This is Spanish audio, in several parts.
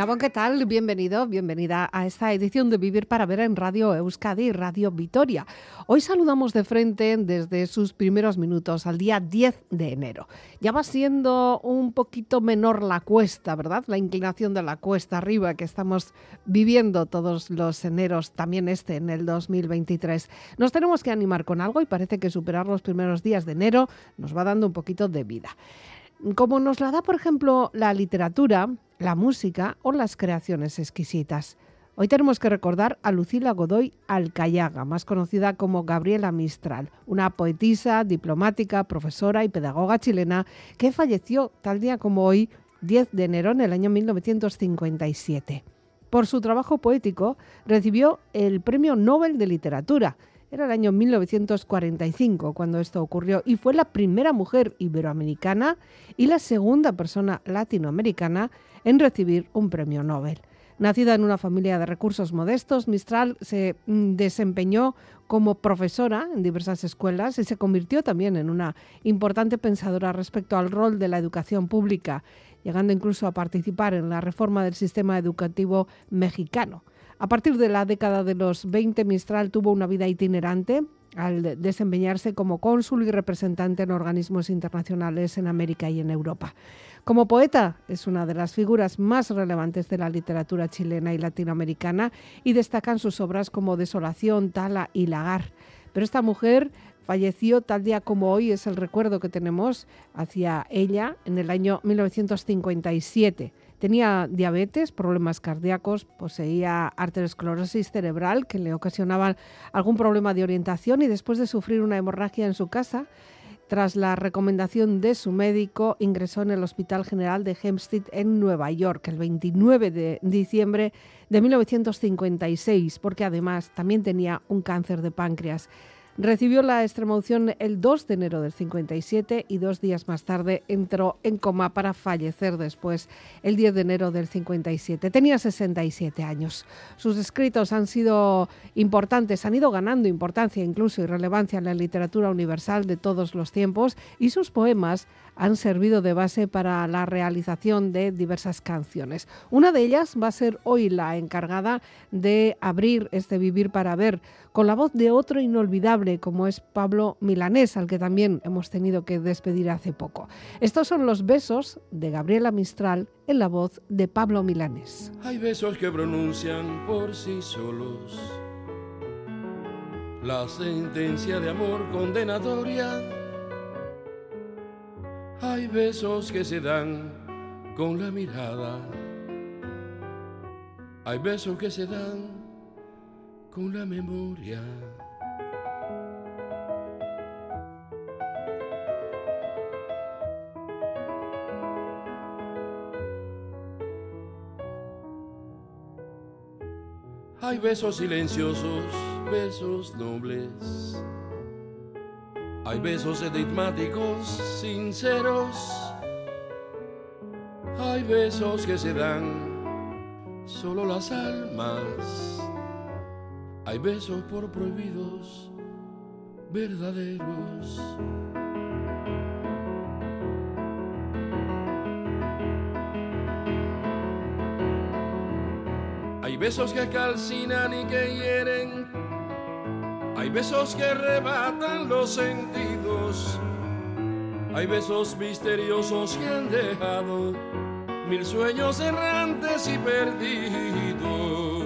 Gabón, ¿qué tal? Bienvenido, bienvenida a esta edición de Vivir para Ver en Radio Euskadi Radio Vitoria. Hoy saludamos de frente desde sus primeros minutos al día 10 de enero. Ya va siendo un poquito menor la cuesta, ¿verdad? La inclinación de la cuesta arriba que estamos viviendo todos los eneros, también este en el 2023. Nos tenemos que animar con algo y parece que superar los primeros días de enero nos va dando un poquito de vida. Como nos la da, por ejemplo, la literatura, la música o las creaciones exquisitas. Hoy tenemos que recordar a Lucila Godoy Alcayaga, más conocida como Gabriela Mistral, una poetisa, diplomática, profesora y pedagoga chilena que falleció tal día como hoy, 10 de enero en el año 1957. Por su trabajo poético recibió el Premio Nobel de Literatura era el año 1945 cuando esto ocurrió y fue la primera mujer iberoamericana y la segunda persona latinoamericana en recibir un premio Nobel. Nacida en una familia de recursos modestos, Mistral se mm, desempeñó como profesora en diversas escuelas y se convirtió también en una importante pensadora respecto al rol de la educación pública, llegando incluso a participar en la reforma del sistema educativo mexicano. A partir de la década de los 20, Mistral tuvo una vida itinerante al desempeñarse como cónsul y representante en organismos internacionales en América y en Europa. Como poeta es una de las figuras más relevantes de la literatura chilena y latinoamericana y destacan sus obras como Desolación, Tala y Lagar. Pero esta mujer falleció tal día como hoy, es el recuerdo que tenemos hacia ella en el año 1957. Tenía diabetes, problemas cardíacos, poseía arteriosclerosis cerebral que le ocasionaba algún problema de orientación y después de sufrir una hemorragia en su casa, tras la recomendación de su médico, ingresó en el Hospital General de Hempstead en Nueva York el 29 de diciembre de 1956, porque además también tenía un cáncer de páncreas. Recibió la extremaunción el 2 de enero del 57 y dos días más tarde entró en coma para fallecer después el 10 de enero del 57. Tenía 67 años. Sus escritos han sido importantes, han ido ganando importancia incluso y relevancia en la literatura universal de todos los tiempos y sus poemas han servido de base para la realización de diversas canciones. Una de ellas va a ser hoy la encargada de abrir este Vivir para Ver con la voz de otro inolvidable como es Pablo Milanés, al que también hemos tenido que despedir hace poco. Estos son los besos de Gabriela Mistral en la voz de Pablo Milanés. Hay besos que pronuncian por sí solos la sentencia de amor condenatoria hay besos que se dan con la mirada. Hay besos que se dan con la memoria. Hay besos silenciosos, besos nobles hay besos enigmáticos, sinceros. Hay besos que se dan solo las almas. Hay besos por prohibidos, verdaderos. Hay besos que calcinan y que hieren hay besos que arrebatan los sentidos. Hay besos misteriosos que han dejado mil sueños errantes y perdidos.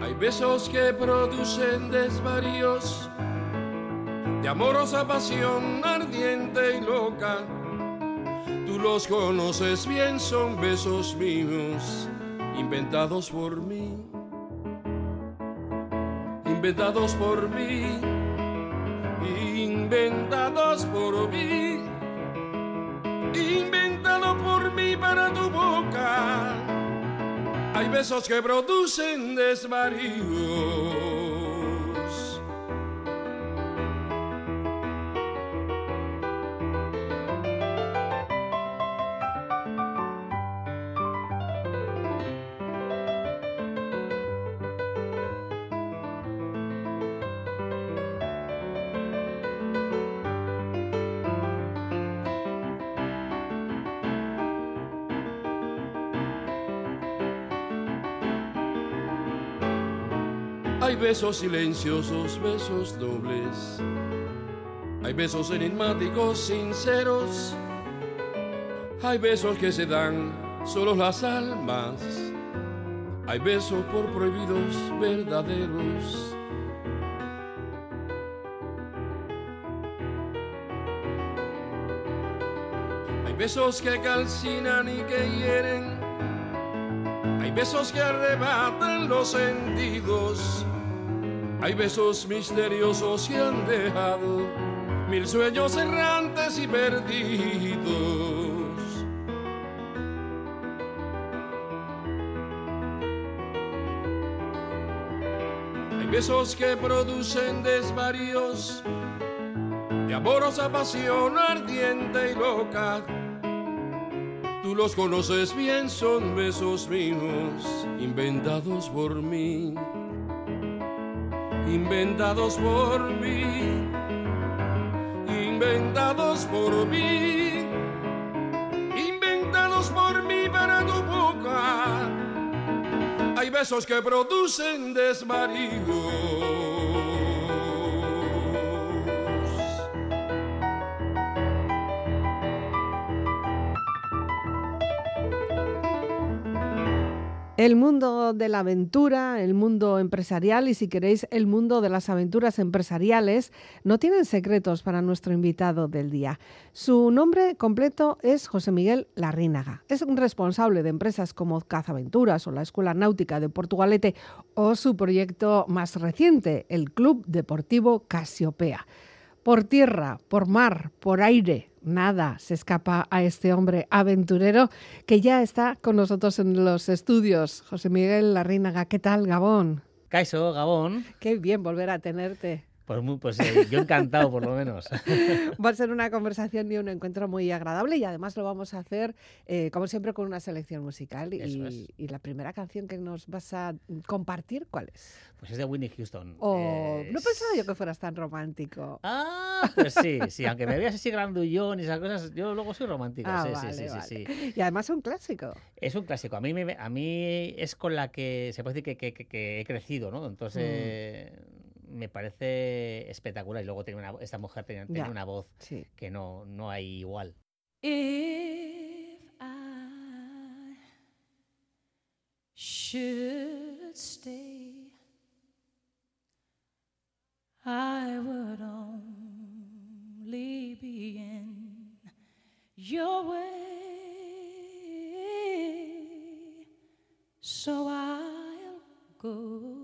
Hay besos que producen desvaríos de amorosa pasión ardiente y loca los conoces bien, son besos míos, inventados por mí, inventados por mí, inventados por mí, inventado por mí para tu boca. Hay besos que producen desvaríos Hay besos silenciosos, besos dobles. Hay besos enigmáticos, sinceros. Hay besos que se dan solo las almas. Hay besos por prohibidos verdaderos. Hay besos que calcinan y que hieren. Hay besos que arrebatan los sentidos. Hay besos misteriosos que han dejado mil sueños errantes y perdidos. Hay besos que producen desvaríos de amorosa pasión ardiente y loca. Tú los conoces bien, son besos míos, inventados por mí, inventados por mí, inventados por mí, inventados por mí para tu boca. Hay besos que producen desvaríos. El mundo de la aventura, el mundo empresarial y si queréis el mundo de las aventuras empresariales no tienen secretos para nuestro invitado del día. Su nombre completo es José Miguel Larrínaga. Es un responsable de empresas como Cazaventuras o la Escuela Náutica de Portugalete o su proyecto más reciente, el Club Deportivo Casiopea. Por tierra, por mar, por aire, nada se escapa a este hombre aventurero que ya está con nosotros en los estudios. José Miguel Larrínaga, ¿qué tal, Gabón? Caiso, Gabón. Qué bien volver a tenerte. Pues, muy, pues eh, yo encantado, por lo menos. Va a ser una conversación y un encuentro muy agradable y además lo vamos a hacer, eh, como siempre, con una selección musical. Y, es. y, la primera canción que nos vas a compartir, ¿cuál es? Pues es de Whitney Houston. Oh, Es- No pensaba yo que fueras tan romántico. Ah, pues sí, sí, aunque me veas así grandullón y esas cosas, yo luego soy romántico. Ah, sí, vale, sí, sí, vale. sí, sí. Y además un clásico. Es un clásico. A mí, me, a mí es con la que se puede decir que, que- que- que he crecido, ¿no? Entonces Mm. Me parece espectacular. Y luego tiene una, esta mujer tenía, tenía una voz Sí. que no, no hay igual. If I should stay, I would only be in your way. So I'll go,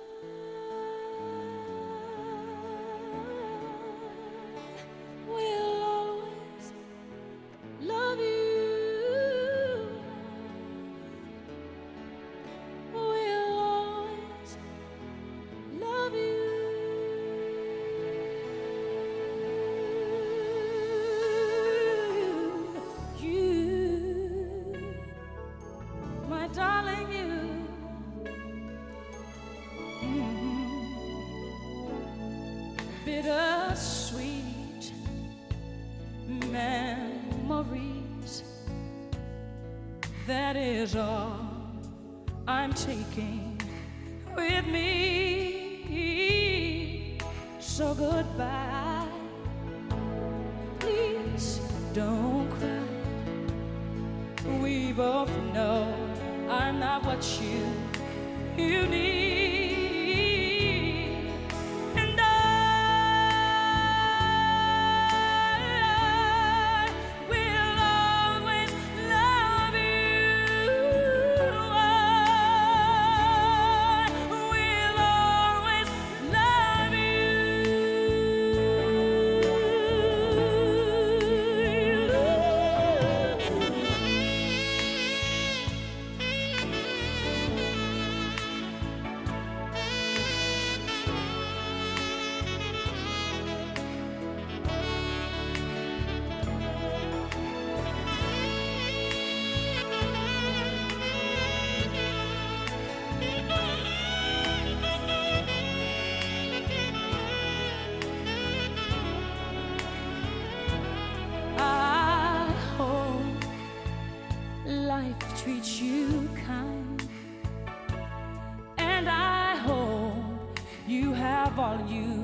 call you.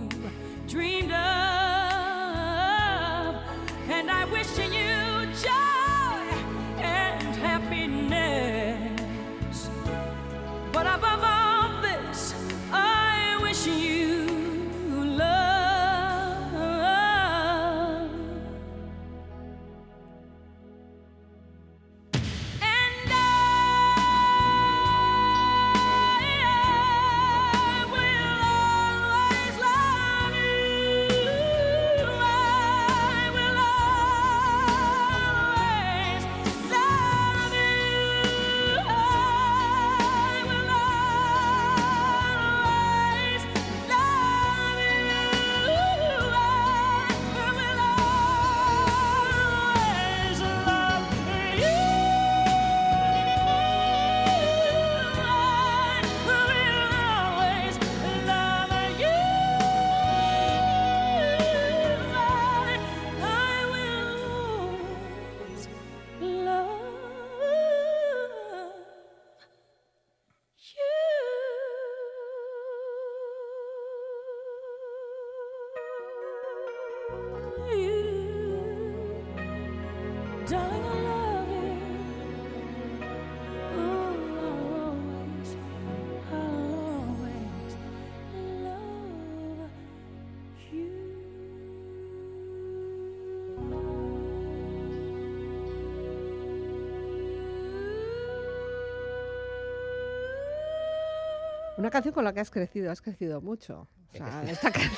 Una canción con la que has crecido, has crecido mucho. O sea, esta canción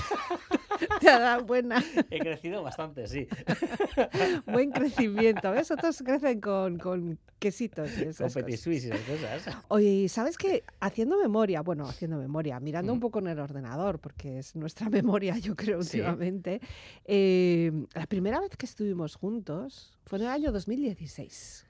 te ha dado buena, He crecido bastante, sí. buen crecimiento. ¿Ves? Otros crecen con, con quesitos y Con esas Petit cosas. Suisse y esas cosas. Oye, ¿y ¿sabes qué? Haciendo memoria, bueno, haciendo memoria, mirando un Mm. poco en el ordenador, porque es nuestra memoria, yo creo, Sí. últimamente, eh, la primera vez que estuvimos juntos fue en el año 2016.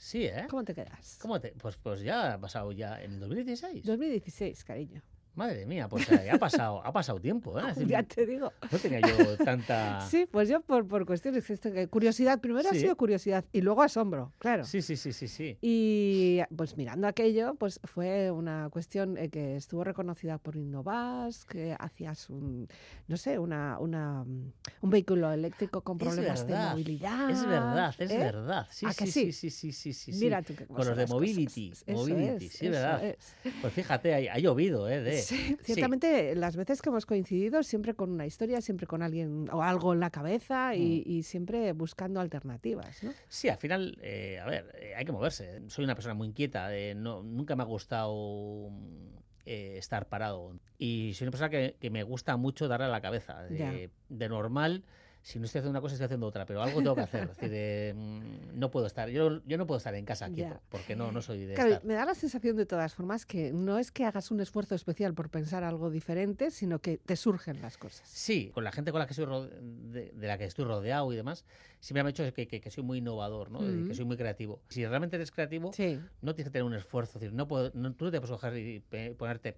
Sí, ¿eh? ¿Cómo te quedas? ¿Cómo te...? Pues, pues ya ha pasado ya en el 2016. 2016, cariño. Madre mía, pues eh, ha pasado, ha pasado tiempo, ¿eh? Decir, Ya te digo. no tenía yo tanta... Sí, pues yo por, por cuestiones curiosidad, primero ha sido curiosidad y luego asombro, claro. Sí, sí, sí, sí, sí. Y pues mirando aquello, pues fue una cuestión eh, que estuvo reconocida por Innovas, que hacías un, no sé, una, una, mm, un vehículo eléctrico con problemas de movilidad. Es verdad, es ¿eh? verdad. Sí, ¿A sí, sí? sí, sí, sí, sí, sí. Mira tú qué Con los de mobility, mobility, es, sí, verdad. es. Pues fíjate, ha, ha llovido, ¿eh? De, Sí, sí. ciertamente las veces que hemos coincidido, siempre con una historia, siempre con alguien o algo en la cabeza y, Mm. y siempre buscando alternativas, ¿no? Sí, al final, eh, a ver, eh, hay que moverse. Soy una persona muy inquieta, eh, no, nunca me ha gustado eh, estar parado. Y soy una persona que, que me gusta mucho darle a la cabeza. De, de normal, si no estoy haciendo una cosa, estoy haciendo otra, pero algo tengo que hacer. Es decir, eh, no puedo estar, yo, yo no puedo estar en casa quieto, Ya. porque no, no soy de Claro, estar. me da la sensación de todas formas que no es que hagas un esfuerzo especial por pensar algo diferente, sino que te surgen las cosas. Sí, con la gente con la que soy de, de la que estoy rodeado y demás, siempre me ha dicho que, que- que soy muy innovador, ¿no? Que soy muy creativo. Si realmente eres creativo, Sí. no tienes que tener un esfuerzo. Es decir, no puedo, no- tú no te puedes coger y ponerte,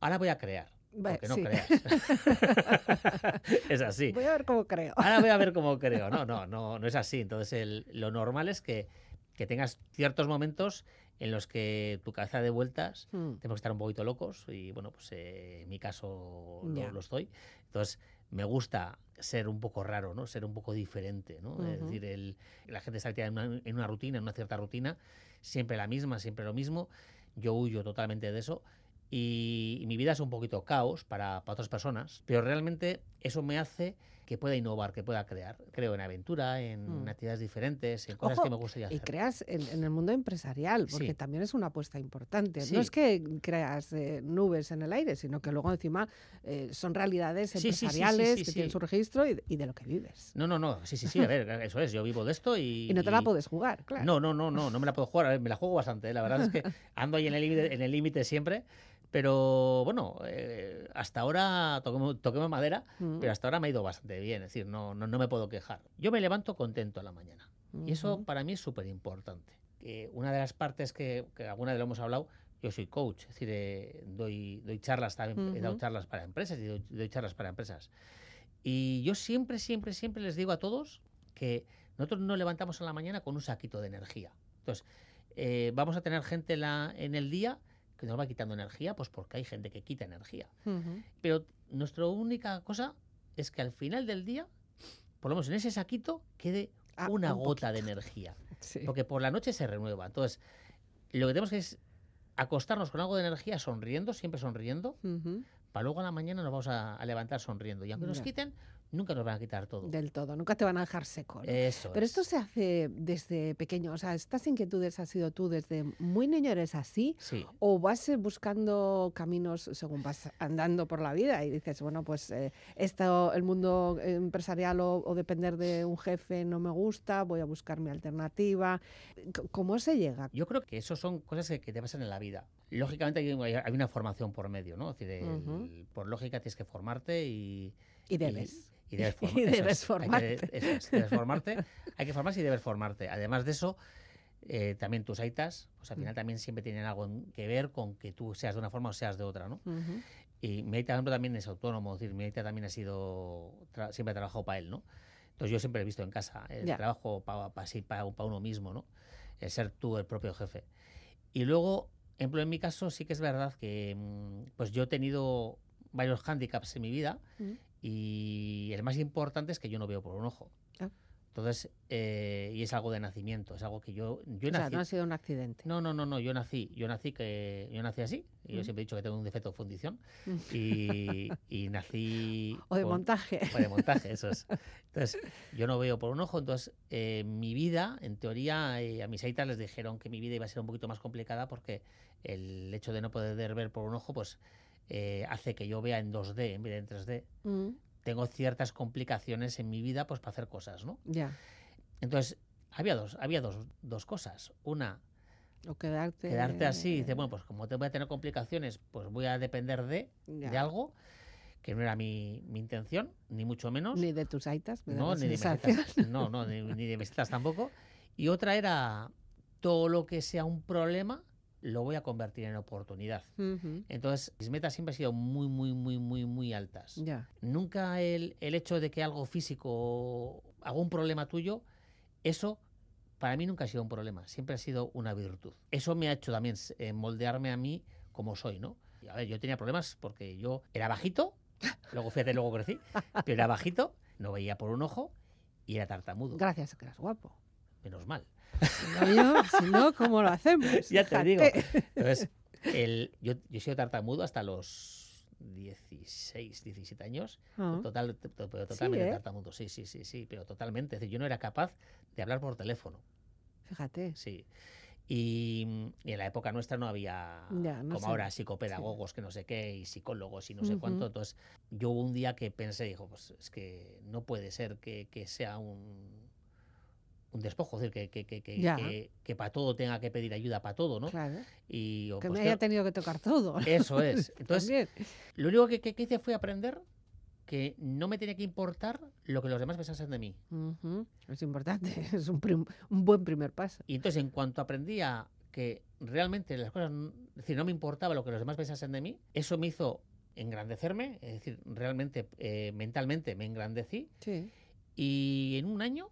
ahora voy a crear. Porque no sí. creas. es así. Voy a ver cómo creo. Ahora voy a ver cómo creo. No, no, no, no es así. Entonces, el- lo normal es que, que tengas ciertos momentos en los que tu cabeza de vueltas Mm. tenemos que estar un poquito locos y bueno, pues eh, en mi caso lo, Ya. lo estoy. Entonces, me gusta ser un poco raro, ¿no? Ser un poco diferente, ¿no? Es Ujú. decir, el- la gente está en una, en una rutina, en una cierta rutina, siempre la misma, siempre lo mismo. Yo huyo totalmente de eso y, y mi vida es un poquito caos para, para otras personas, pero realmente eso me hace que pueda innovar, que pueda crear. Creo en aventura, en Mm. actividades diferentes, en cosas Ojo, que me gustaría Y hacer. creas en, en el mundo empresarial, porque Sí. también es una apuesta importante. Sí. No es que creas eh, nubes en el aire, sino que luego encima eh, son realidades Sí, empresariales que tienen su registro y, de- y de lo que vives. No, no, no, sí, sí, sí, a ver, eso es, yo vivo de esto y... Y no te la y- puedes jugar, claro. No, no, no, no, no me la puedo jugar. A ver, me la juego bastante. ¿eh? La verdad es que ando ahí en el límite siempre. Pero bueno, eh, hasta ahora toquemos, toquemos madera, Mm. pero hasta ahora me ha ido bastante bien. Es decir, no, no, no me puedo quejar. Yo me levanto contento a la mañana. Y eso para mí es súper importante. una de las partes que, que alguna vez lo hemos hablado, yo soy coach, es decir, eh, doy, doy charlas también, he dado charlas para empresas y doy, doy charlas para empresas. Y yo siempre, siempre, siempre les digo a todos que nosotros nos levantamos a la mañana con un saquito de energía. Entonces, eh, vamos a tener gente en, la- en el día que nos va quitando energía, pues porque hay gente que quita energía. Pero nuestra única cosa es que al final del día, por lo menos en ese saquito, quede Ah, una un gota de energía. Sí. Porque por la noche se renueva. Entonces, lo que tenemos que es acostarnos con algo de energía sonriendo, siempre sonriendo, para luego a la mañana nos vamos a, a levantar sonriendo. Y aunque nos Ya. quiten, nunca nos van a quitar todo. Del todo, nunca te van a dejar seco. ¿no? Eso Pero es. esto se hace desde pequeño, o sea, estas inquietudes has sido tú desde muy niño eres así Sí. o vas eh, buscando caminos según vas andando por la vida y dices, bueno, pues eh, esto, el mundo empresarial o, o depender de un jefe no me gusta, voy a buscar mi alternativa. ¿Cómo se llega? Yo creo que eso son cosas que, que te pasan en la vida. Lógicamente hay, una formación por medio, ¿no? Es decir, el- por lógica tienes que formarte y... Y debes. Y, debes, Y forma- eso debes es, hay que- formarte. es, debes formarte. Hay que formarse y debes formarte. Además de eso, eh, también tus aitas, pues al Mm. final también siempre tienen algo que ver con que tú seas de una forma o seas de otra, ¿no? Ujú. Y mi aita, por ejemplo, también es autónomo, es decir, mi aita también ha sido, tra- siempre ha trabajado para él, ¿no? Entonces yo siempre he visto en casa el trabajo para uno mismo, ¿no? El ser tú el propio jefe. Y luego, ejemplo, en mi caso sí que es verdad que mm, pues yo he tenido varios hándicaps en mi vida Mm. Y el más importante es que yo no veo por un ojo. Ah. Entonces, eh, y es algo de nacimiento, es algo que yo, yo O sea, nací. no ha sido un accidente. No, no, no, no, yo nací, yo nací que yo nací así. y Yo Mm. siempre he dicho que tengo un defecto de fundición Mm. y, y nací O de con- montaje. o de montaje, eso es. Entonces, yo no veo por un ojo, entonces eh, mi vida, en teoría, eh, a mis aitas les dijeron que mi vida iba a ser un poquito más complicada porque el hecho de no poder ver por un ojo, pues eh, hace que yo vea en 2D en vez de en 3D. Mm, Tengo ciertas complicaciones en mi vida, pues para hacer cosas, ¿no? Ya. Entonces, había dos, había dos, dos cosas. Una, O quedarte. quedarte así y dices, bueno, pues como te voy a tener complicaciones, pues voy a depender de, de algo que no era mi, mi intención, ni mucho menos. Ni de tus aitas, me no, ni de, mis no, no, ni, ni de mis tampoco. Y otra era, todo lo que sea un problema, lo voy a convertir en oportunidad. Entonces, mis metas siempre han sido muy, muy, muy, muy, muy altas. Ya. Nunca el, el hecho de que algo físico un problema tuyo, eso para mí nunca ha sido un problema, siempre ha sido una virtud. Eso me ha hecho también eh, moldearme a mí como soy, ¿no? Y, a ver, yo tenía problemas porque yo era bajito, luego fíjate, luego crecí, pero era bajito, no veía por un ojo y era tartamudo. Gracias, que eras guapo. Menos mal. Si no, yo- si no, ¿cómo lo hacemos? Ya te digo. Entonces, el- yo, yo he sido tartamudo hasta los 16, 17 años. Ah, Total, to- pero totalmente ¿eh? tartamudo, sí, sí, sí, sí, pero totalmente. Es decir, yo no era capaz de hablar por teléfono, Fíjate. sí. Y, y en la época nuestra no había, Ya, no como sé. ahora, psicopedagogos que no sé qué, y psicólogos y no sé Ujú. cuánto. Entonces, yo hubo un día que pensé, dijo, pues es que no puede ser que, que sea un, un despojo, es decir, que, que, que, que, para todo tenga que pedir ayuda para todo, ¿no? Claro. Y digo, Que pues, me haya tenido que tocar todo. Eso es. Entonces, lo único que, hice fue aprender que no me tenía que importar lo que los demás pensasen de mí. Ujú, Es importante. Es un, prim- un buen primer paso. Y entonces, en cuanto aprendí a que realmente las cosas, es decir, no me importaba lo que los demás pensasen de mí, eso me hizo engrandecerme, es decir, realmente eh, mentalmente me engrandecí Sí. y en un año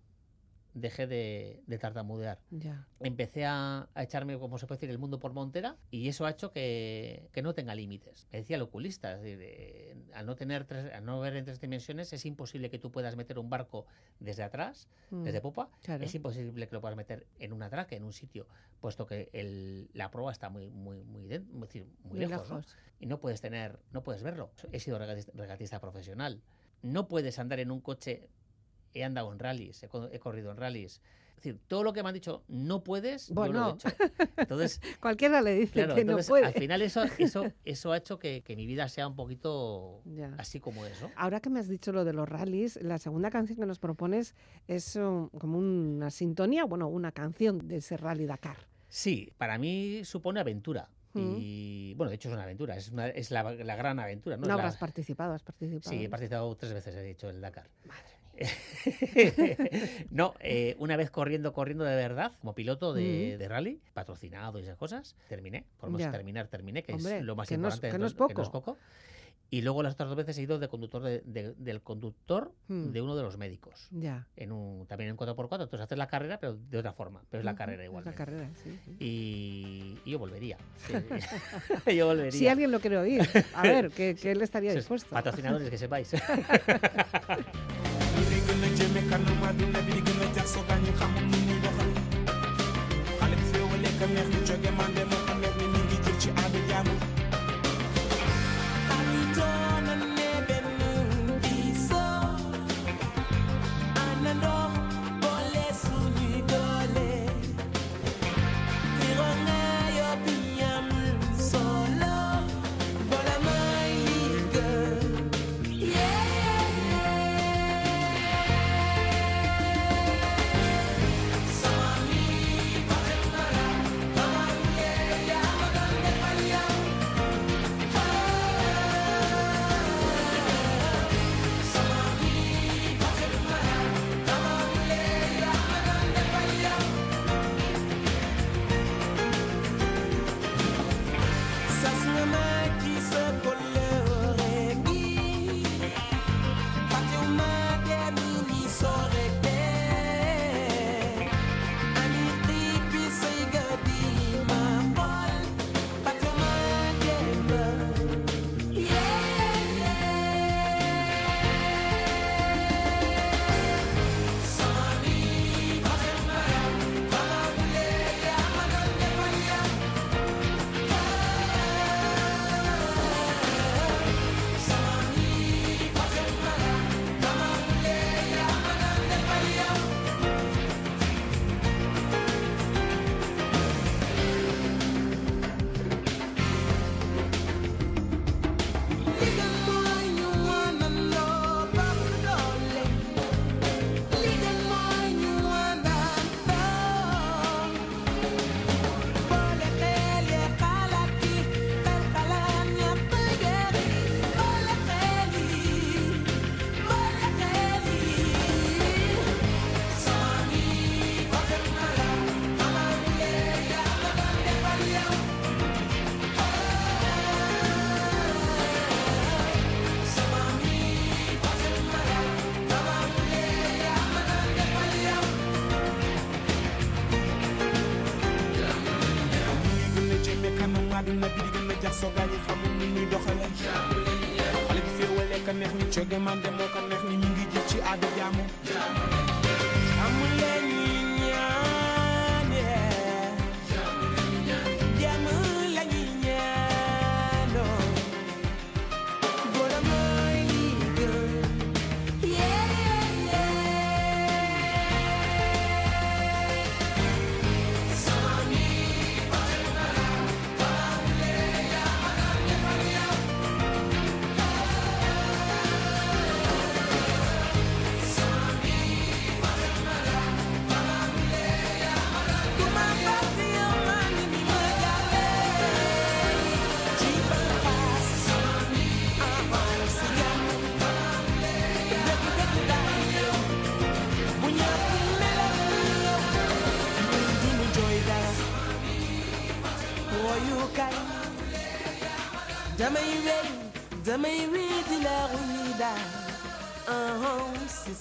dejé de, de tartamudear. Ya. Empecé a, a echarme, como se puede decir, el mundo por montera y eso ha hecho que, que no tenga límites. Me decía el oculista, es decir, eh, al, no tener tres- al no ver en tres dimensiones es imposible que tú puedas meter un barco desde atrás, Mm, desde popa, claro. es imposible que lo puedas meter en un atraque, en un sitio, puesto que el- la proa está muy, muy, muy, es decir, muy Muy lejos, ¿no? y no puedes tener, no puedes verlo. He sido regatista, regatista profesional. No puedes andar en un coche. He andado en rallies, he, co- he corrido en rallies. Es decir, todo lo que me han dicho no puedes, yo lo he hecho. Entonces, Cualquiera le dice claro, que entonces, no puede. al final eso, eso, eso ha hecho que, que mi vida sea un poquito Ya. así como es, ¿no? Ahora que me has dicho lo de los rallies, la segunda canción que nos propones es um, como una sintonía, bueno, una canción de ese rally Dakar. Sí, para mí supone aventura. Mm. Y bueno, de hecho es una aventura, es, una- es la, la gran aventura. No, ¿no? La- habrás participado, has participado. Sí, he participado tres veces, he hecho el Dakar. Madre no, eh, una vez corriendo, corriendo de verdad, como piloto de, Mm. de rally, patrocinado y esas cosas, terminé. Por Ya. terminar, terminé, que Hombre, es lo más que no es- importante. que no es poco. poco. Y luego las otras dos veces he ido de conductor de- de- del conductor Mm. de uno de los médicos. Ya. En un, también en 4x4. Entonces haces la carrera, pero de otra forma. Pero es la carrera es igual. La carrera, sí. sí. Y, y yo volvería. sí. yo volvería. Si alguien lo quiere oír, a ver, que, que él estaría dispuesto. Patrocinadores que sepáis. Jëme kanam àdduna bi di gën a jax soo gaañu xamul nu muy doxal xale bi féewale ka neex ñu jóge mande moo ko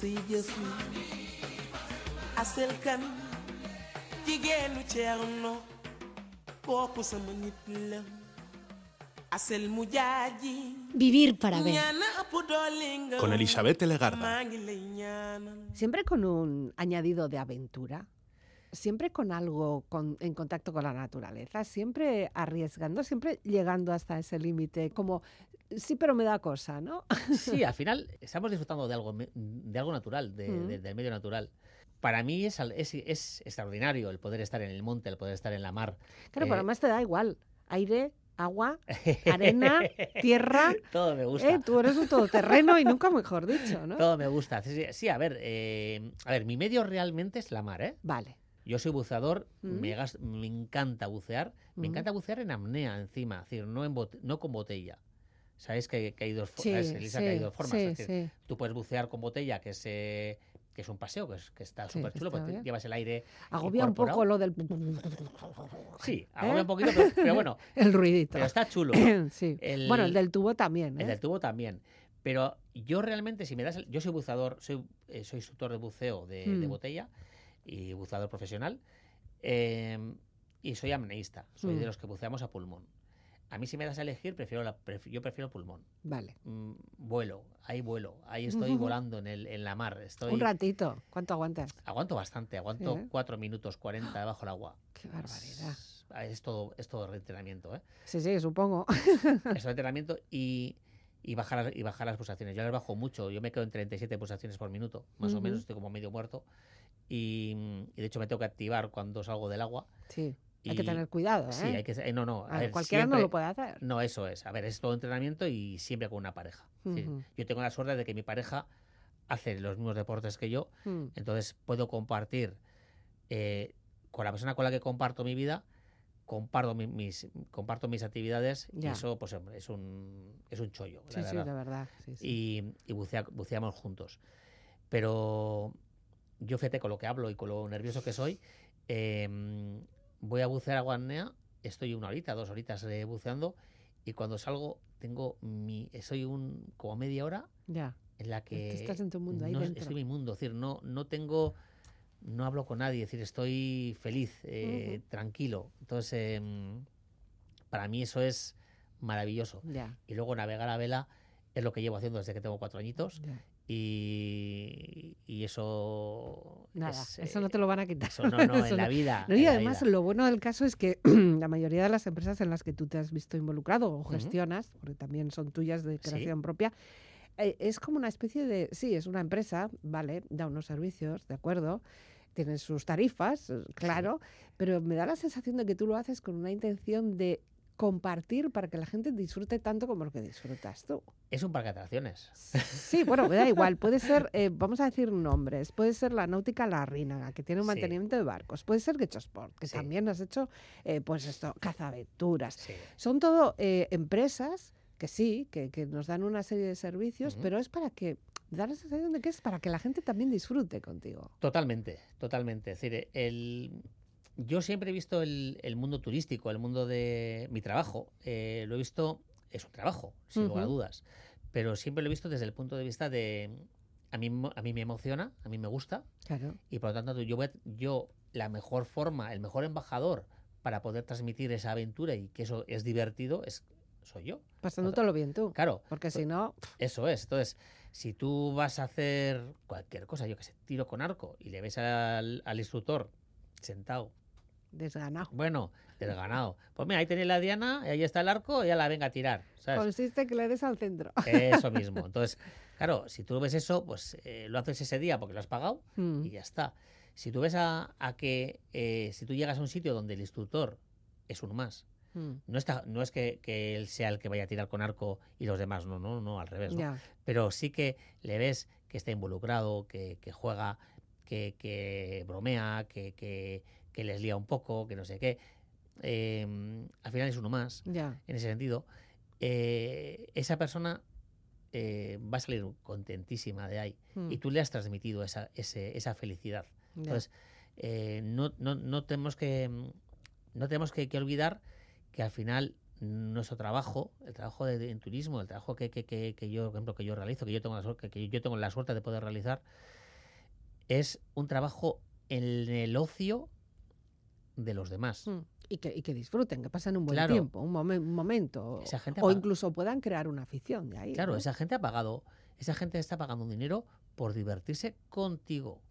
si say jëf yi asel kan jigéenu ceerno kooku sama nit la asel mu jaaji Vivir para ver. Con Elizabeth Legarda. Siempre con un añadido de aventura, siempre con algo con- en contacto con la naturaleza, siempre arriesgando, siempre llegando hasta ese límite, como, sí, pero me da cosa, ¿no? Sí, al final estamos disfrutando de algo, de algo natural, de- Mm. de- del medio natural. Para mí es, al- es, es extraordinario el poder estar en el monte, el poder estar en la mar. Claro, Eh, pero además te da igual, aire, agua, arena, tierra. Todo me gusta. ¿eh? Tú eres un todoterreno y nunca mejor dicho, ¿no? Todo me gusta. Sí, sí, a ver, eh, a ver, mi medio realmente es la mar, ¿eh? Vale. Yo soy buceador, Mm. me, encanta bucear, me Mm. encanta bucear en apnea encima, es decir, no, en no con botella. Sabes que, que hay dos Sí, formas, que hay sí, dos formas. sí, es decir, sí. Tú puedes bucear con botella, que es, eh, que es un paseo, que, es- que está Sí, súper chulo, porque bien. llevas el aire. Agobia un poco lo del... Sí, ¿Eh? agobia un poquito, pero, pero bueno, El ruidito. pero está chulo. sí. El- Bueno, el del tubo también, ¿eh? El del tubo también. Pero yo realmente, si me das. el- yo soy buceador, soy, eh, soy instructor de buceo de, de Mm. botella y buceador profesional. y soy apneísta. Soy Mm. de los que buceamos a pulmón. A mí, si me das a elegir, prefiero la, pref- yo prefiero pulmón. Vale. Mm, vuelo, ahí vuelo, ahí estoy volando en, el, en la mar. Estoy, Un ratito. ¿Cuánto aguantas? aguanto bastante, aguanto ¿eh? 4 minutos 40 debajo del agua. Qué barbaridad. Es, es todo, es todo reentrenamiento, ¿eh? Sí, sí, supongo. es un entrenamiento y, y bajar, las- y bajar las pulsaciones. Yo las bajo mucho, yo me quedo en 37 pulsaciones por minuto, más o menos, estoy como medio muerto. Y, y de hecho me tengo que activar cuando salgo del agua. Sí. Hay que tener cuidado, ¿eh? Sí, hay que eh, no, no, a A ver, ver, cualquiera no lo puede hacer. No, eso es. A ver, es todo entrenamiento y siempre con una pareja. Yo tengo la suerte de que mi pareja hace los mismos deportes que yo, Mm. entonces puedo compartir eh, con la persona con la que comparto mi vida, comparto mi- mis, comparto mis actividades y eso pues hombre, es un, es un chollo. la Sí, sí, verdad. de verdad. sí, sí. y, y bucea- buceamos juntos. Pero yo fíjate con lo que hablo y con lo nervioso que soy, em, voy a bucear a Guanea, estoy una horita, dos horitas eh, buceando y cuando salgo tengo mi, soy un como media hora Ya. en la que estás en tu mundo, ahí no, dentro. estoy en mi mundo, es decir, no, no tengo, no hablo con nadie, es decir, estoy feliz, eh, tranquilo. Entonces, em, para mí eso es maravilloso. Ya. Y luego navegar a vela es lo que llevo haciendo desde que tengo cuatro añitos ya. Y, y eso... Nada, es, eso eh, no te lo van a quitar. eso no, no, Eso en la vida. No, y además lo bueno del caso es que la mayoría de las empresas en las que tú te has visto involucrado o gestionas, porque también son tuyas de Sí. creación propia, eh, es como una especie de, sí, es una empresa, vale, da unos servicios, de acuerdo, tiene sus tarifas, eh, claro, pero me da la sensación de que tú lo haces con una intención de compartir para que la gente disfrute tanto como lo que disfrutas tú. Es un parque de atracciones. Sí, bueno, me da igual. Puede ser, eh, vamos a decir nombres, puede ser la náutica La Rínaga, que tiene un Sí. mantenimiento de barcos, puede ser Sport, que Sí. también has hecho, eh, pues esto, cazaventuras. Sí. Son todo eh, empresas que sí, que, que nos dan una serie de servicios, pero es para que, da la sensación de que es para que la gente también disfrute contigo. Totalmente, totalmente. Es decir, el, yo siempre he visto el, el mundo turístico, el mundo de mi trabajo. eh, lo he visto, es un trabajo, sin lugar a dudas. Pero siempre lo he visto desde el punto de vista de. A mí, a mí me emociona, a mí me gusta. Claro. Y por lo tanto, yo, voy a- yo, la mejor forma, el mejor embajador para poder transmitir esa aventura y que eso es divertido, es soy yo. Pasándotelo bien tú. Claro, Porque si no, eso es. Entonces, si tú vas a hacer cualquier cosa, yo que sé, tiro con arco, y le ves al, al instructor sentado, desganado. bueno, desganado, pues mira, ahí tenéis la diana, ahí está el arco, y ya la venga a tirar. ¿sabes? Consiste que le des al centro. Eso mismo. Entonces, claro, si tú ves eso, pues eh, lo haces ese día porque lo has pagado Mm, y ya está. Si tú ves a, a que eh, si tú llegas a un sitio donde el instructor es uno más, mm, no, está, no es que, que él sea el que vaya a tirar con arco y los demás, no, no, no, al revés. pero sí que le ves que está involucrado, que, que juega, que, que bromea, que, que- les lía un poco, que no sé qué. Eh, al final es uno más, Ya. en ese sentido. Eh, esa persona eh, va a salir contentísima de ahí mm, y tú le has transmitido esa, ese- esa felicidad. ya. Entonces, eh, no, no, no tenemos que no tenemos que, que olvidar que al final nuestro trabajo, el trabajo de, de- en turismo, el trabajo que, que, que, que yo, por ejemplo, que yo realizo, que yo tengo la suerte, que yo tengo la suerte de poder realizar, es un trabajo en el ocio de los demás. Mm, Y que, y que disfruten, que pasen un buen Claro. tiempo, un, momen- un momento. Esa gente o incluso puedan crear una afición de ahí. Claro, ¿no? esa gente ha pagado, esa gente está pagando un dinero por divertirse contigo.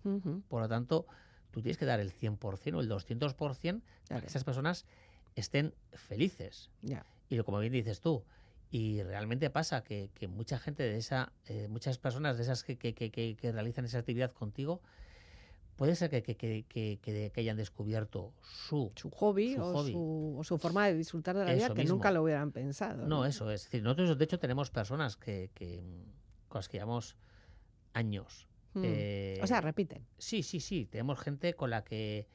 Por lo tanto, tú tienes que dar el 100% o el 200% para que esas personas estén felices. ya. Y lo- como bien dices tú, y realmente pasa que, que mucha gente de esa, eh, muchas personas de esas que- que realizan esa actividad contigo, puede ser que, que- que- que- hayan descubierto su... Su hobby, Su o, hobby. Su, o su forma de disfrutar de la vida que mismo. nunca lo hubieran pensado. No, eso es. Es decir, nosotros de hecho tenemos personas que, que, mm, con las que llevamos años. Mm. Eh, o sea, repiten. Sí, sí, sí. Tenemos gente con la que,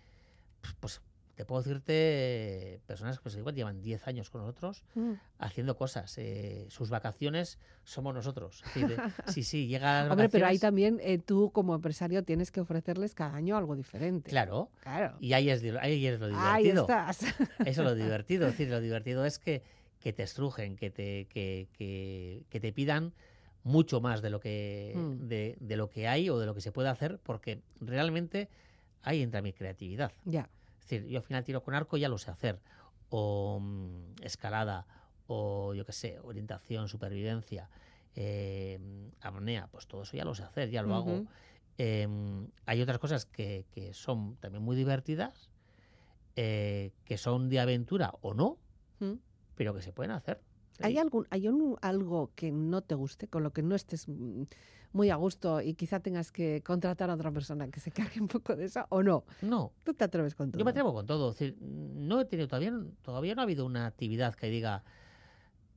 pues, te puedo decirte personas que pues, igual llevan 10 años con nosotros Mm. haciendo cosas. eh, sus vacaciones somos nosotros. Es decir, eh, sí, sí, llega Hombre, pero ahí también eh, tú como empresario tienes que ofrecerles cada año algo diferente. Claro. Claro. Y ahí es, ahí es lo Ahí divertido. estás. Eso es lo divertido. Es decir, lo divertido es que, que te estrujen, que te, que, que- que te pidan mucho más de lo que Mm. de, de lo que hay o de lo que se puede hacer, porque realmente ahí entra mi creatividad. ya. Es decir, yo al final tiro con arco ya lo sé hacer. O mm, escalada, o yo qué sé, orientación, supervivencia, eh, apnea, pues todo eso ya lo sé hacer, ya lo hago. Em, hay otras cosas que, que son también muy divertidas, eh, que son de aventura o no, Mm. pero que se pueden hacer. ¿Hay algún hay un- algo que no te guste, con lo que no estés mm, muy a gusto y quizá tengas que contratar a otra persona que se cargue un poco de eso o no? No, Tú te atreves con todo. yo me atrevo con todo. Es decir, no he tenido todavía, todavía no ha habido una actividad que diga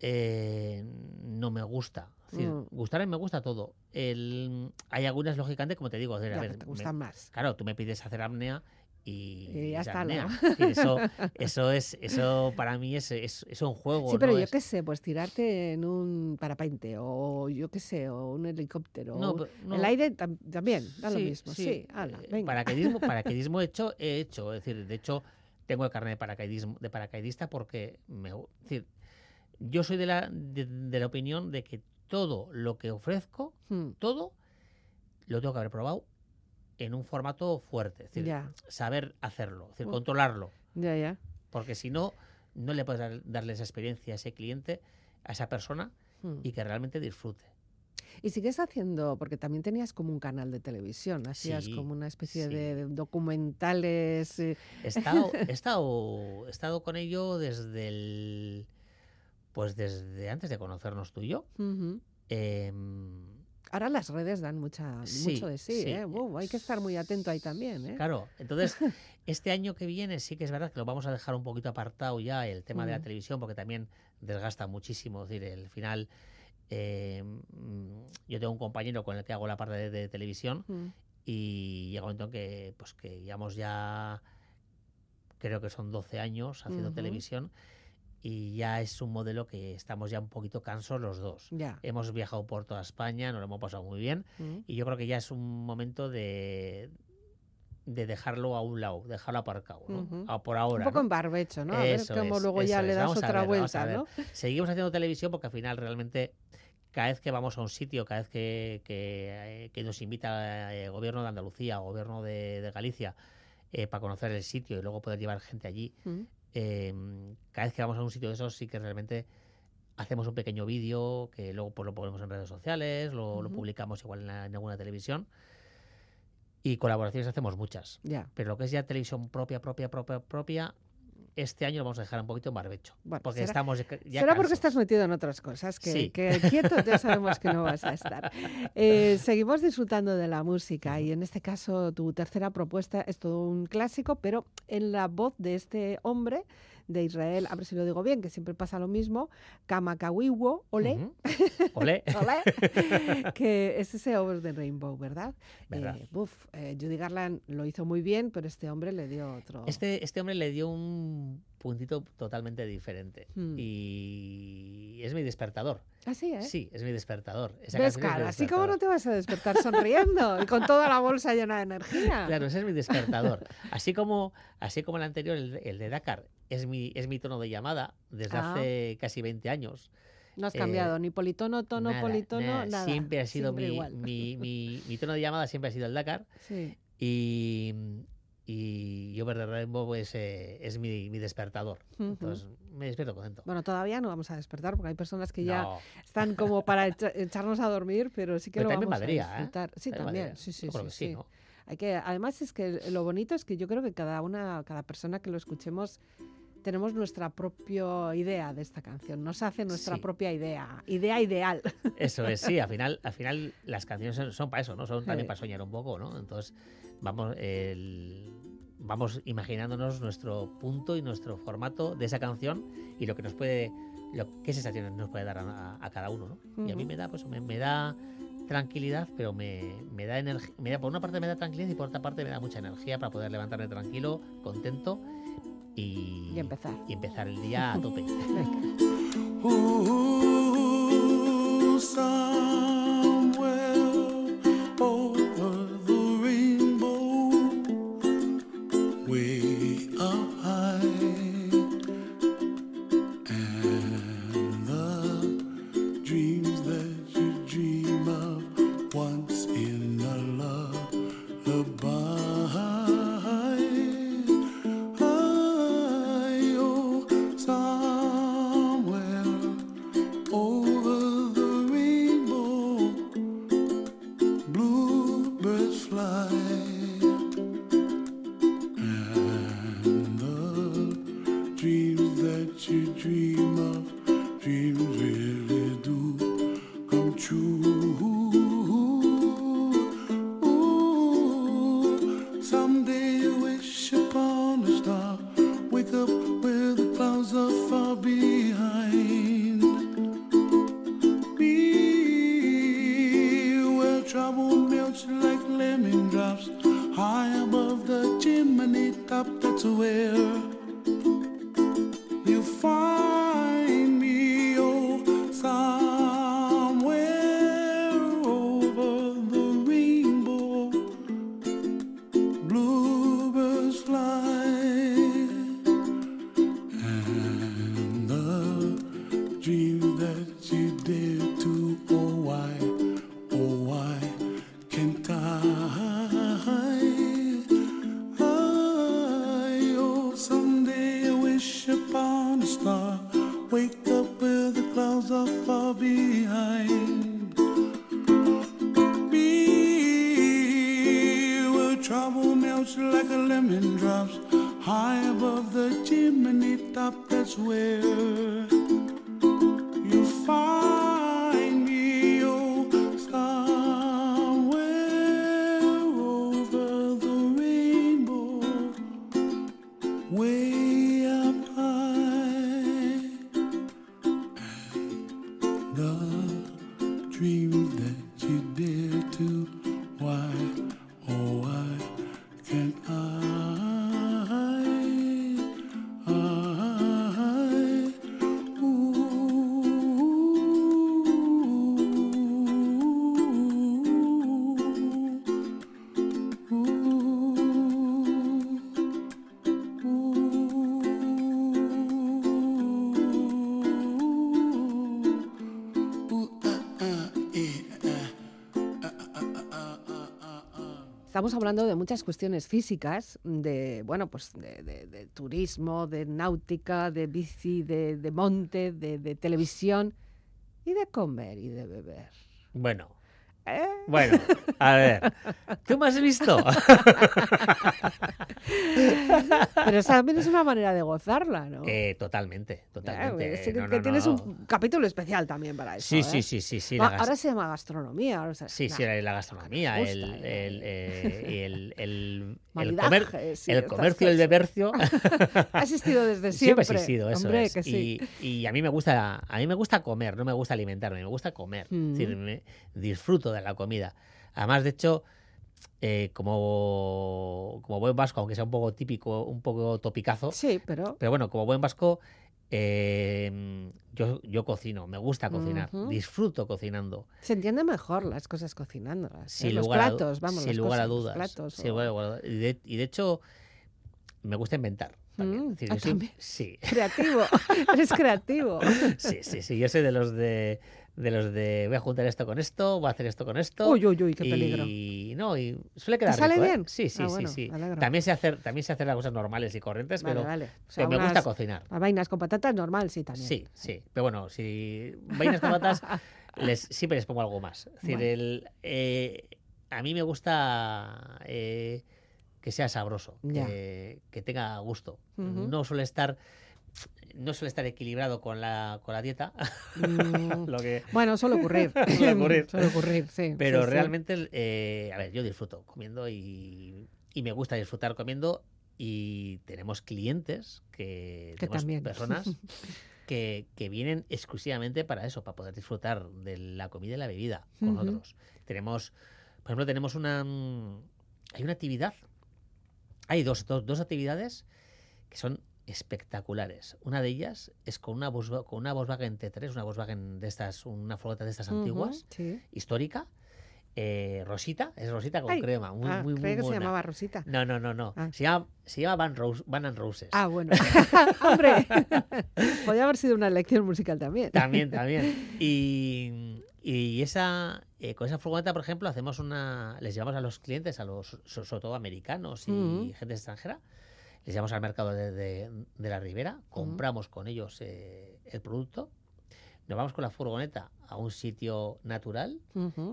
eh, no me gusta. Es decir, Mm. gustarme me gusta todo. El, hay algunas, lógicamente, como te digo, a ver, Ya, a que ver, te me- gustan más. Claro, tú me pides hacer apnea y, Y ya es está, ¿no? eso, eso es, eso para mí es, es, es un juego. Sí, pero ¿no? yo qué sé, pues tirarte en un parapente o yo qué sé, o un helicóptero. no, o. El aire tam- también, da lo Sí, mismo. Sí, ala, eh, venga. Paracaidismo, paracaidismo he hecho, he hecho. Es decir, de hecho, tengo el carnet de paracaidismo, de paracaidista porque me, es decir, yo soy de la, de, de la opinión de que todo lo que ofrezco, Mm, todo, lo tengo que haber probado en un formato fuerte. Es decir, Ya. saber hacerlo, es decir, controlarlo. Ya, ya. Porque si no, no le puedes dar- darle esa experiencia a ese cliente, a esa persona, Mm. y que realmente disfrute. Y sigues haciendo, porque también tenías como un canal de televisión, hacías Sí, como una especie sí. de documentales. eh, He estado, he estado, he estado con ello desde el. Pues desde antes de conocernos tú y yo. ujú. Em, Ahora las redes dan mucha, Sí, mucho de sí, sí, ¿eh? Uh, hay que estar muy atento ahí también, ¿eh? claro, entonces, este año que viene sí que es verdad que lo vamos a dejar un poquito apartado ya el tema de la Mm. televisión, porque también desgasta muchísimo. Es decir, el final. em, yo tengo un compañero con el que hago la parte de, de televisión Mm, y llega un momento en que, pues que llevamos ya, creo que son 12 años haciendo televisión y ya es un modelo que estamos ya un poquito cansos los dos. Ya. Hemos viajado por toda España, nos lo hemos pasado muy bien Mm. y yo creo que ya es un momento de, de dejarlo a un lado, dejarlo aparcado, ¿no? Ujú. Ah, por ahora. un poco ¿no? en barbecho, ¿no? A ver Eso cómo es, luego ya es. le das Vamos otra ver, vuelta, ver. ¿no? Seguimos haciendo televisión porque al final realmente cada vez que vamos a un sitio, cada vez que, que, eh, que nos invita el gobierno de Andalucía o gobierno de, de Galicia eh, para conocer el sitio y luego poder llevar gente allí, Mm. Eh, cada vez que vamos a un sitio de esos sí que realmente hacemos un pequeño vídeo que luego pues, lo ponemos en redes sociales, lo, lo publicamos igual en, la- en alguna televisión y colaboraciones hacemos muchas. Ya. Pero lo que es ya televisión propia, propia, propia, propia, este año lo vamos a dejar un poquito en barbecho. Bueno, porque será- estamos ya Será porque estás metido en otras cosas, que, Sí. que quieto ya sabemos que no vas a estar. Eh, seguimos disfrutando de la música y en este caso tu tercera propuesta es todo un clásico, pero en la voz de este hombre de Israel, a ver si lo digo bien, que siempre pasa lo mismo, Kamakawiwo, Ole. Olé. Ole, que es ese Over the Rainbow, ¿verdad? Verdad. Eh, buf, eh, Judy Garland lo hizo muy bien, pero este hombre le dio otro... Este, este hombre le dio un puntito totalmente diferente. Hmm. Y es mi despertador. Así, ¿eh? Sí, es mi despertador. Esa ¿Ves, canción es mi cara? Así como no te vas a despertar sonriendo y con toda la bolsa llena de energía. Claro, ese es mi despertador. Así como, así como el anterior, el, el de Dakar, es mi, es mi tono de llamada desde Ah. hace casi 20 años. No has eh, cambiado ni politono, tono, Nada, politono, nada. nada. Siempre ha sido Siempre mi, mi, mi- mi tono de llamada, siempre ha sido el Dakar. Sí. Y, y Over the Rainbow pues, eh, es mi, mi despertador. Ujú. Entonces me despierto contento. Bueno, todavía no vamos a despertar porque hay personas que ya No, están como para echa- echarnos a dormir, pero sí que Pero lo vamos valdría, a ¿eh? disfrutar. Sí, también. Sí, sí, Yo creo sí, que sí, sí. ¿no? Hay que, además es que lo bonito es que yo creo que cada una, cada persona que lo escuchemos tenemos nuestra propia idea de esta canción. Nos hace nuestra Sí. propia idea, idea ideal. Eso es, sí, al final, al final las canciones son, son para eso, ¿no? Son también Sí. para soñar un poco, ¿no? Entonces, vamos, el- vamos imaginándonos nuestro punto y nuestro formato de esa canción y lo que nos puede, lo, qué sensaciones nos puede dar a, a cada uno, ¿no? Y a mí me da, pues, me, me da tranquilidad, pero me, me da energía, me da, por una parte me da tranquilidad y por otra parte me da mucha energía para poder levantarme tranquilo, contento y, Y empezar. y empezar el día a tope. Ooh, Estamos hablando de muchas cuestiones físicas, de bueno, pues de, de- de turismo, de náutica, de bici, de, de monte, de, de televisión y de comer y de beber. Bueno, ¿Eh? bueno, a ver, ¿tú me has visto? Pero esa también es una manera de gozarla, ¿no? Eh, totalmente, totalmente. que, No, que no, tienes no. un capítulo especial también para eso. Sí, ¿eh? sí, sí, sí, sí. Ah, ahora se llama gastronomía. ahora se- Sí, nah, sí, la, gastronomía, el, ¿eh? el, el, el, el, comer- el comercio el bebercio Ha existido desde siempre siempre. ha existido, eso Hombre, es. que sí. y, y a mí me gusta, a mí me gusta comer, no me gusta alimentarme, me gusta comer. Mm. Es decir, me- disfruto de la comida. Además, de hecho, eh, como, como buen vasco, aunque sea un poco típico, un poco topicazo, Sí, pero pero bueno, como buen vasco, eh, yo, yo cocino, me gusta cocinar, disfruto cocinando. se entiende mejor las cosas cocinándolas. ¿eh? Sin los lugar a, du- platos, vamos, sin lugar a cosas, los dudas. platos, sin o- lugar a dudas. y, de, y de hecho, me gusta inventar. también. Mm, decir, ah, yo soy- también. sí, Creativo, eres creativo. sí, sí, sí. Yo soy de los de, de los de voy a juntar esto con esto, voy a hacer esto con esto. Uy, uy, uy, qué peligro. Y no, y suele quedar sale rico, ¿eh? bien? Sí, sí, Ah, sí, bueno, sí. También sé hacer, también sé hacer las cosas normales y corrientes, Vale, pero, vale. O sea, pero me gusta cocinar. unas vainas con patatas normal, sí, también. Sí, sí. Pero bueno, si vainas con patas, les, siempre les pongo algo más. Es decir, Bueno. el, eh, a mí me gusta eh, que sea sabroso, que, que tenga gusto. No suele estar no suele estar equilibrado con la, con la dieta, Mm, lo que, Bueno, suele ocurrir. Suele ocurrir. Suele ocurrir, sí. pero sí, sí. realmente, eh, a ver, yo disfruto comiendo y, y me gusta disfrutar comiendo y tenemos clientes que, Que tenemos también. personas que, que vienen exclusivamente para eso, para poder disfrutar de la comida y la bebida con otros. Tenemos, por ejemplo, tenemos una hay una actividad, hay dos, dos, dos actividades que son espectaculares. Una de ellas es con una, Volkswa- con una Volkswagen T3, una Volkswagen de estas, una furgoneta de estas antiguas, Ujú, sí. histórica, eh, rosita, es rosita con Ay, crema, muy, ah, muy, muy que se buena. llamaba Rosita. No, no, no, no. Ah. Se llama, se llama Van, Rose, Van and Roses. Ah, bueno. Hombre, podría haber sido una elección musical también. También, también. Y, y esa, eh, con esa furgoneta, por ejemplo, hacemos una. Les llevamos a los clientes, a los, so- sobre todo americanos y Ujú. gente extranjera, les llevamos al mercado de, de- de la Ribera, compramos con ellos eh, el producto, nos vamos con la furgoneta a un sitio natural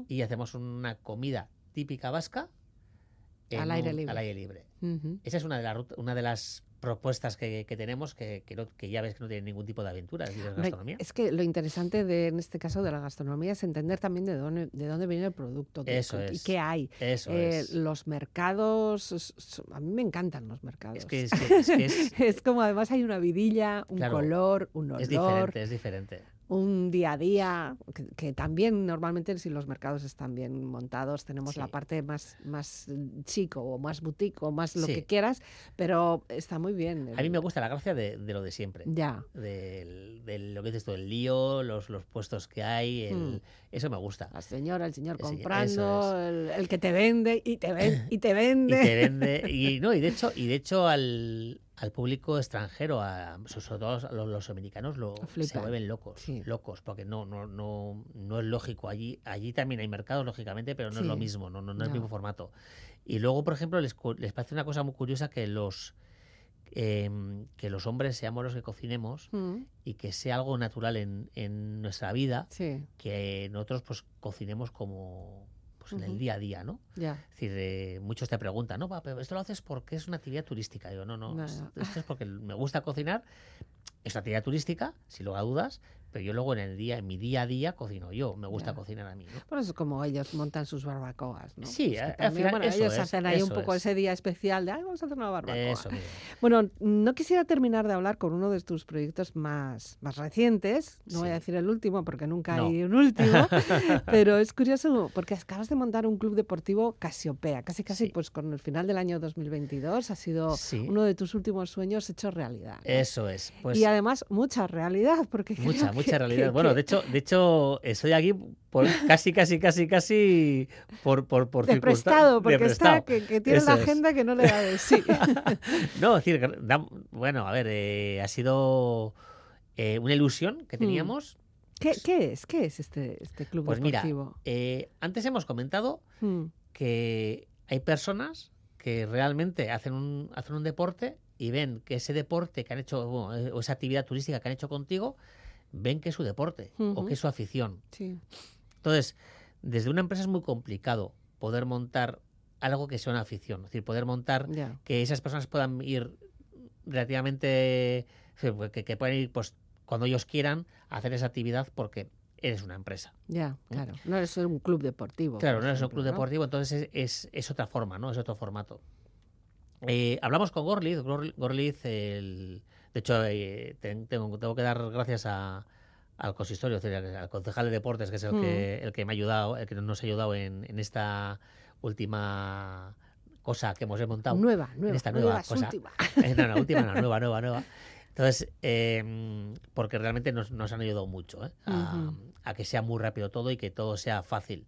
y hacemos una comida típica vasca Al aire un- libre. Al aire libre. Esa es una de, rut- una de las propuestas que, que tenemos que, que, no- que ya ves que no tienen ningún tipo de aventura, es decir, gastronomía. Es que lo interesante de, en este caso de la gastronomía es entender también de dónde, de dónde viene el producto de- Eso y es. qué hay. Eso Eh, es. Los mercados, a mí me encantan los mercados. Es que es, que- es que es- Es como además hay una vidilla, un Claro, color, un olor, es diferente, es diferente. Un día a día, que, que también normalmente si los mercados están bien montados tenemos la parte más, más chico o más boutique o más lo Sí. que quieras, pero está muy bien. A mí me gusta la gracia de, de lo de siempre. Ya, del- lo que dices tú, el lío, los, los puestos que hay, el- Mm. eso me gusta. la señora, el señor El comprando, el, el que te vende y te, ven, y te Y vende. te vende, y no, y de hecho, y de hecho al, al público extranjero, a, sobre todo a los, los americanos, lo, se vuelven locos, Sí. locos, porque no, no, no, no es lógico. Allí, allí también hay mercados, lógicamente, pero no es lo mismo, no, no, no es el mismo formato. Y luego, por ejemplo, les, les parece una cosa muy curiosa que los em, que los hombres seamos los que cocinemos Mm, y que sea algo natural en, en nuestra vida, Sí, que nosotros pues cocinemos como pues, en el día a día, ¿no? Es decir, eh, muchos te preguntan, no, pero esto lo haces porque es una actividad turística. Yo, no, no, No, es- no. esto es porque me gusta cocinar. Es una actividad turística, sin lugar a dudas, pero yo luego en el día, en mi día a día, cocino yo. Me gusta cocinar a mí, ¿no? Eso es como ellos montan sus barbacoas, ¿no? Sí, Es que a- al final bueno, eso ellos es, hacen ahí un poco es. ese día especial de, ay, vamos a hacer una barbacoa. Eso. Bueno, no quisiera terminar de hablar con uno de tus proyectos más, más recientes. No voy a decir el último porque nunca No. hay un último. pero es curioso porque acabas de montar un club deportivo Casiopea. Casi, casi, Sí. pues con el final del año 2022 ha sido Sí. uno de tus últimos sueños hecho realidad. Eso es. Pues y además, mucha realidad. Porque mucha, mucha realidad. bueno, que de hecho, de hecho, estoy aquí por casi, casi, casi, casi por, por, por de prestado, de porque está prestado. que, que tiene la es. agenda que no le da de sí. No, es decir, da- bueno, a ver, eh, ha sido eh, una ilusión Mm. que teníamos. ¿Qué, qué es? ¿Qué es este, este club Pues mira, deportivo? eh, antes hemos comentado Mm, que hay personas que realmente hacen un, hacen un deporte y ven que ese deporte que han hecho, bueno, eh, o esa actividad turística que han hecho contigo, ven que es su deporte o que es su afición. sí. Entonces, desde una empresa es muy complicado poder montar algo que sea una afición. Es decir, poder montar que esas personas puedan ir relativamente. que, que puedan ir pues cuando ellos quieran a hacer esa actividad porque eres una empresa. Ya, claro. No es un club deportivo. Claro, no eres un club ¿no? deportivo, entonces es, es, es otra forma, ¿no? Es otro formato. Eh, hablamos con Gorliz. Gor- Gorliz, el, de hecho, eh, ten- tengo, tengo que dar gracias a- al consistorio, es decir, al, al concejal de deportes, que es el, Mm. que, el que me ha ayudado, el que nos ha ayudado en, en esta última cosa que hemos montado. Nueva, nueva. esta no nueva digas cosa. última. Eh, no, no, última no, nueva, nueva, nueva. Entonces, eh, porque realmente nos, nos han ayudado mucho ¿eh? a, que sea muy rápido todo y que todo sea fácil.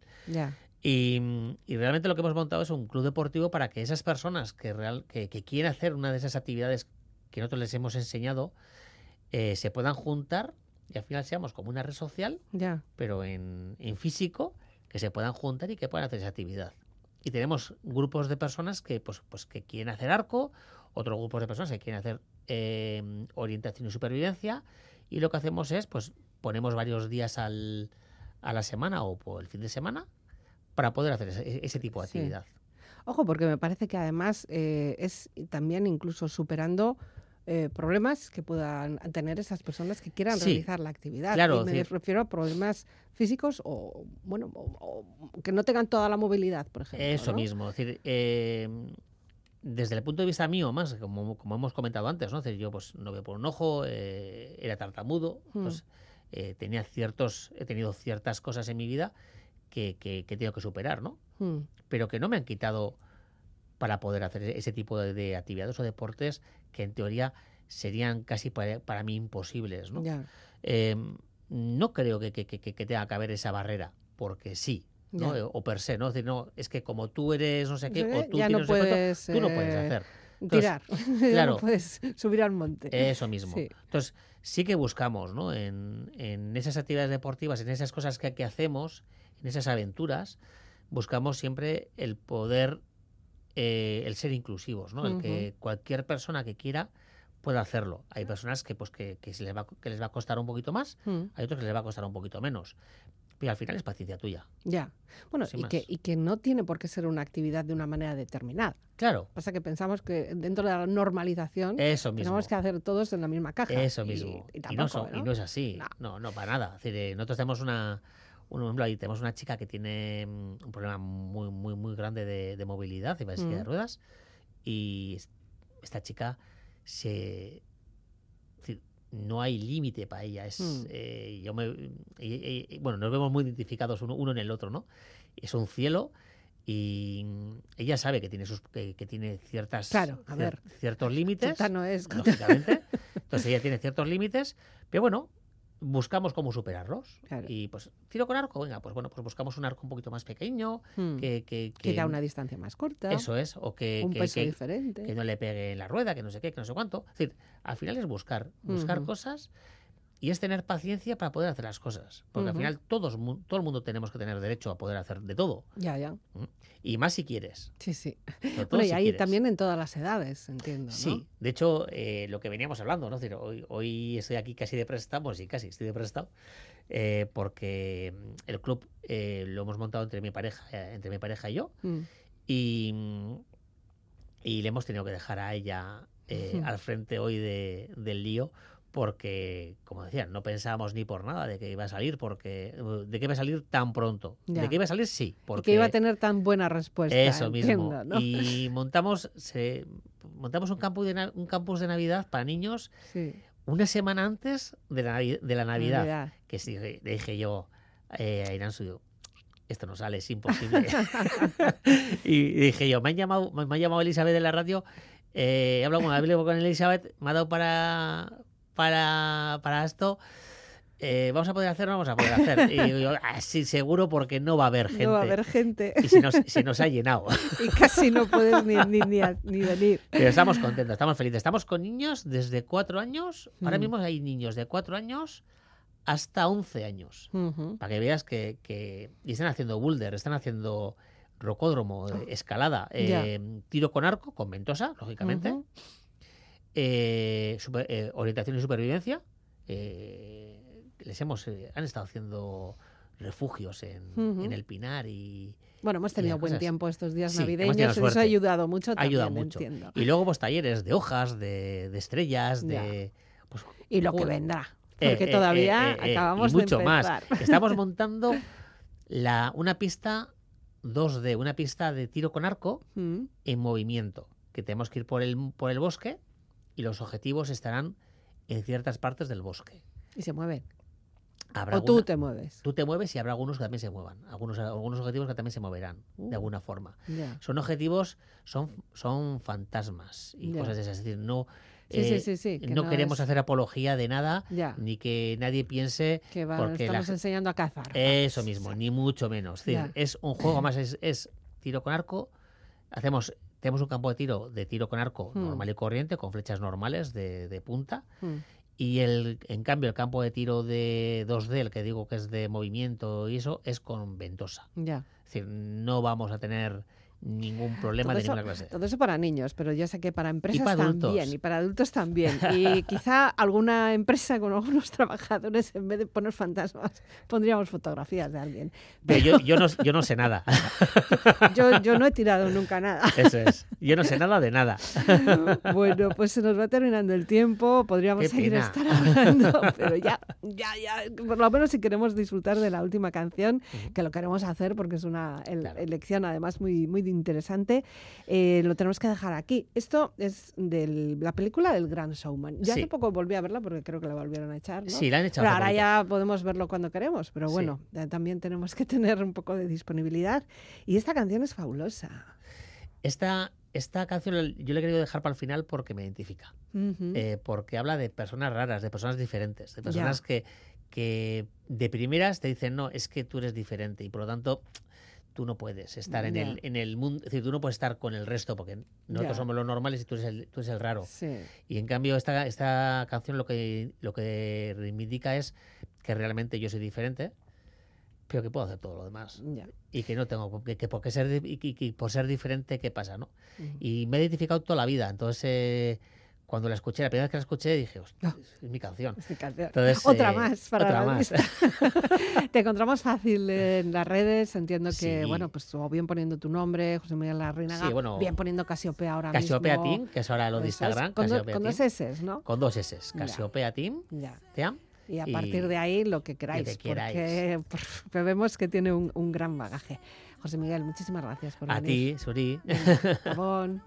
Y, y realmente lo que hemos montado es un club deportivo para que esas personas que, real, que, que quieren hacer una de esas actividades que nosotros les hemos enseñado eh, se puedan juntar y al final seamos como una red social, Ya. pero en, en físico, que se puedan juntar y que puedan hacer esa actividad. Y tenemos grupos de personas que, pues, pues, que quieren hacer arco, otros grupos de personas que quieren hacer eh, orientación y supervivencia, y lo que hacemos es, pues, ponemos varios días al, a la semana o por el fin de semana para poder hacer ese, ese tipo de Sí. actividad. Ojo, porque me parece que además eh, es también incluso superando eh, problemas que puedan tener esas personas que quieran Sí. realizar la actividad. Claro, y me refiero a problemas físicos o, bueno, o- o que no tengan toda la movilidad, por ejemplo. Eso ¿no? mismo. Es decir, eh, desde el punto de vista mío, más, como, como hemos comentado antes, ¿no? Es decir, yo pues no veo por un ojo, eh, era tartamudo, Mm. pues eh, tenía ciertos, he tenido ciertas cosas en mi vida que, que, que he tenido que superar, ¿no? Mm, Pero que no me han quitado para poder hacer ese tipo de, de actividades o deportes que en teoría serían casi para, para mí imposibles, ¿no? Eh, no creo que, que- que- que- tenga que haber esa barrera, porque sí, ¿no? Ya. Eh, O per se, ¿no? Es decir, no, es que como tú eres no sé qué, o tú ya tienes no puedes, tú no puedes eh, hacer. Entonces, Tirar. Claro. no puedes subir al monte. Eso mismo. Sí. Entonces, sí que buscamos, ¿no? En, en esas actividades deportivas, en esas cosas que, que hacemos, en esas aventuras, buscamos siempre el poder, eh, el ser inclusivos, ¿no? El que cualquier persona que quiera pueda hacerlo. Hay personas que, pues, que, que se les va, que les va a costar un poquito más, Mm, hay otros que les va a costar un poquito menos. Pero al final es paciencia tuya. Ya. Bueno, y que, y que no tiene por qué ser una actividad de una manera determinada. Claro, Pasa que pensamos que dentro de la normalización eso mismo. tenemos que hacer todos en la misma caja. Eso mismo. Y, tampoco, y ¿no? no es así. No. No, no, para nada. Es decir, eh, nosotros tenemos una, un ejemplo ahí, tenemos una chica que tiene mm, un problema muy, muy, muy grande de, de movilidad y silla de Mm. ruedas. Y es- esta chica se. es decir, no hay límite para ella. Es, Mm. eh, yo me, y- y- bueno, nos vemos muy identificados uno, uno en el otro, ¿no? Es un cielo y ella sabe que tiene sus que, que tiene ciertas Claro, a cier- ver. ciertos límites no es. lógicamente. Entonces ella tiene ciertos límites, pero bueno, buscamos cómo superarlos. Claro. Y pues, tiro con arco, venga, pues bueno, pues buscamos un arco un poquito más pequeño, Mm, que, que, que da una distancia más corta, Eso es, o que, un que- peso que- diferente. que no le pegue en la rueda, que no sé qué, que no sé cuánto. Es decir, al final es buscar, buscar cosas y es tener paciencia para poder hacer las cosas. Porque al final todos, todo el mundo tenemos que tener derecho a poder hacer de todo. Ya, ya. Y más si quieres. Sí, sí. Bueno, y si ahí quieres. también en todas las edades, entiendo. ¿no? Sí, de hecho, eh, lo que veníamos hablando, ¿no? Hoy, hoy estoy aquí casi de prestado, pues sí, casi estoy de prestado, eh, porque mm, el club eh, lo hemos montado entre mi pareja, entre mi pareja y yo, Mm, y, mm, y le hemos tenido que dejar a ella eh, al frente hoy de- del lío, porque, como decía, no pensábamos ni por nada de que iba a salir, porque uh, de que iba a salir tan pronto. Ya. De que iba a salir, sí, Y porque que iba a tener tan buena respuesta. eso mismo. entiendo, ¿no? Y montamos, se, montamos un, campus de, un campus de Navidad para niños Sí, una semana antes de la, de la Navidad. Navidad. Que sí, le dije yo eh, a Irán Suyo, esto no sale, es imposible. y dije yo, me, han llamado, me, me ha llamado Elizabeth de la radio, eh, he hablado con Elizabeth, me ha dado para, para, para esto. eh, vamos a poder hacer, no vamos a poder hacer. Y yo, "Ah, sí, seguro, porque no va a haber gente. No va a haber gente Y se nos, se nos ha llenado. y casi no puedes ni, ni, ni, a- ni venir. Pero estamos contentos, estamos felices. Estamos con niños desde cuatro años. Ahora Mm. mismo hay niños de cuatro años hasta 11 años. Para que veas que, que- y están haciendo boulder, están haciendo rocódromo, escalada, Ah. Ya. eh, tiro con arco, con ventosa, lógicamente. Eh, super- eh, orientación y supervivencia. eh, les hemos, eh, han estado haciendo refugios en, el Pinar y, Bueno, hemos tenido buen cosas. tiempo estos días Sí, navideños. Eso ha ayudado mucho también, ayuda mucho. entiendo. Y luego pues talleres de hojas, de, de estrellas, de... Pues, Y lo que vendrá. Eh, Porque todavía acabamos y mucho de más. empezar. Estamos montando la, una pista 2D, una pista de tiro con arco Mm, en movimiento, que tenemos que ir por el, por el bosque y los objetivos estarán en ciertas partes del bosque. Y se mueven. Habrá O tú te mueves. tú te mueves y habrá algunos que también se muevan, algunos, algunos objetivos que también se moverán Uh. de alguna forma. Son objetivos, son, son fantasmas y cosas de esas. Es decir, no, Sí, sí, eh, sí, sí, que no, no queremos es- hacer apología de nada, Ya. ni que nadie piense Que va- porque estamos enseñando a cazar. Eso mismo, ni mucho menos. Es, decir, es un juego más, es, es tiro con arco. Hacemos, tenemos un campo de tiro de tiro con arco Hmm. normal y corriente, con flechas normales de, de punta. Mm. Y el, en cambio, el campo de tiro de 2D, el que digo que es de movimiento y eso, es con ventosa. Ya. Es decir, no vamos a tener ningún problema Todo de eso- ninguna clase. Todo eso para niños, pero ya sé que para empresas para adultos. también y para adultos también. Y quizá alguna empresa con algunos trabajadores, en vez de poner fantasmas, pondríamos fotografías de alguien. Pero yo, yo, no, yo no sé nada. Yo, yo no he tirado nunca nada. Eso es. Yo no sé nada de nada. Bueno, pues se nos va terminando el tiempo, podríamos seguir estar hablando, pero ya, ya, ya, por lo menos si queremos disfrutar de la última canción, que lo queremos hacer porque es una el- Claro. elección además muy, muy interesante, eh, lo tenemos que dejar aquí. Esto es de la película del Gran Showman. Yo hace Sí. poco volví a verla porque creo que la volvieron a echar, ¿no? Sí, la han echado. Pero hace ahora ya podemos verlo cuando queremos, pero bueno, también tenemos que tener un poco de disponibilidad. Y esta canción es fabulosa. Esta esta canción yo le he querido dejar para el final porque me identifica. Eh, porque habla de personas raras, de personas diferentes, de personas que, que de primeras te dicen, no, es que tú eres diferente y por lo tanto tú no puedes estar en el, en el mundo, es decir, tú no puedes estar con el resto porque nosotros Ya. somos los normales y tú eres el, tú eres el raro. Sí. Y en cambio esta, esta canción lo que, lo que reivindica es que realmente yo soy diferente, pero que puedo hacer todo lo demás. Ya. Y que no tengo que, que por qué ser y, que- que por ser diferente, ¿qué pasa? ¿no? Ujú. Y me he identificado toda la vida. Entonces, eh, cuando la escuché, la primera vez que la escuché, dije, "Hostia, No. es mi canción. Esta canción. Entonces, otra eh, más para otra la más. Te encontramos fácil en las redes. Entiendo que, Sí. bueno, pues o bien poniendo tu nombre, José Miguel Larrinaga, Sí, bueno, bien poniendo Casiopea ahora Casiopea mismo. Team, que es ahora lo de es, Instagram. Con, do- con dos S, ¿no? con dos S. Casiopea Team, Ya. Team. Y a Y partir de ahí lo que queráis, que queráis. porque vemos que tiene un, un gran bagaje. José Miguel, muchísimas gracias por A venir. ti, Suri. Venga,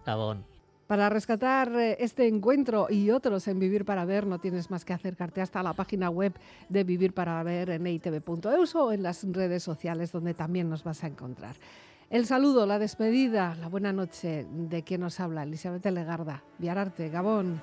Gabón. Para rescatar eh, este encuentro y otros en Vivir para Ver, no tienes más que acercarte hasta la página web de Vivir para Ver en eitv.eus o en las redes sociales donde también nos vas a encontrar. El saludo, la despedida, la buena noche de quien nos habla, Elizabeth Legarda, Viararte, Gabón.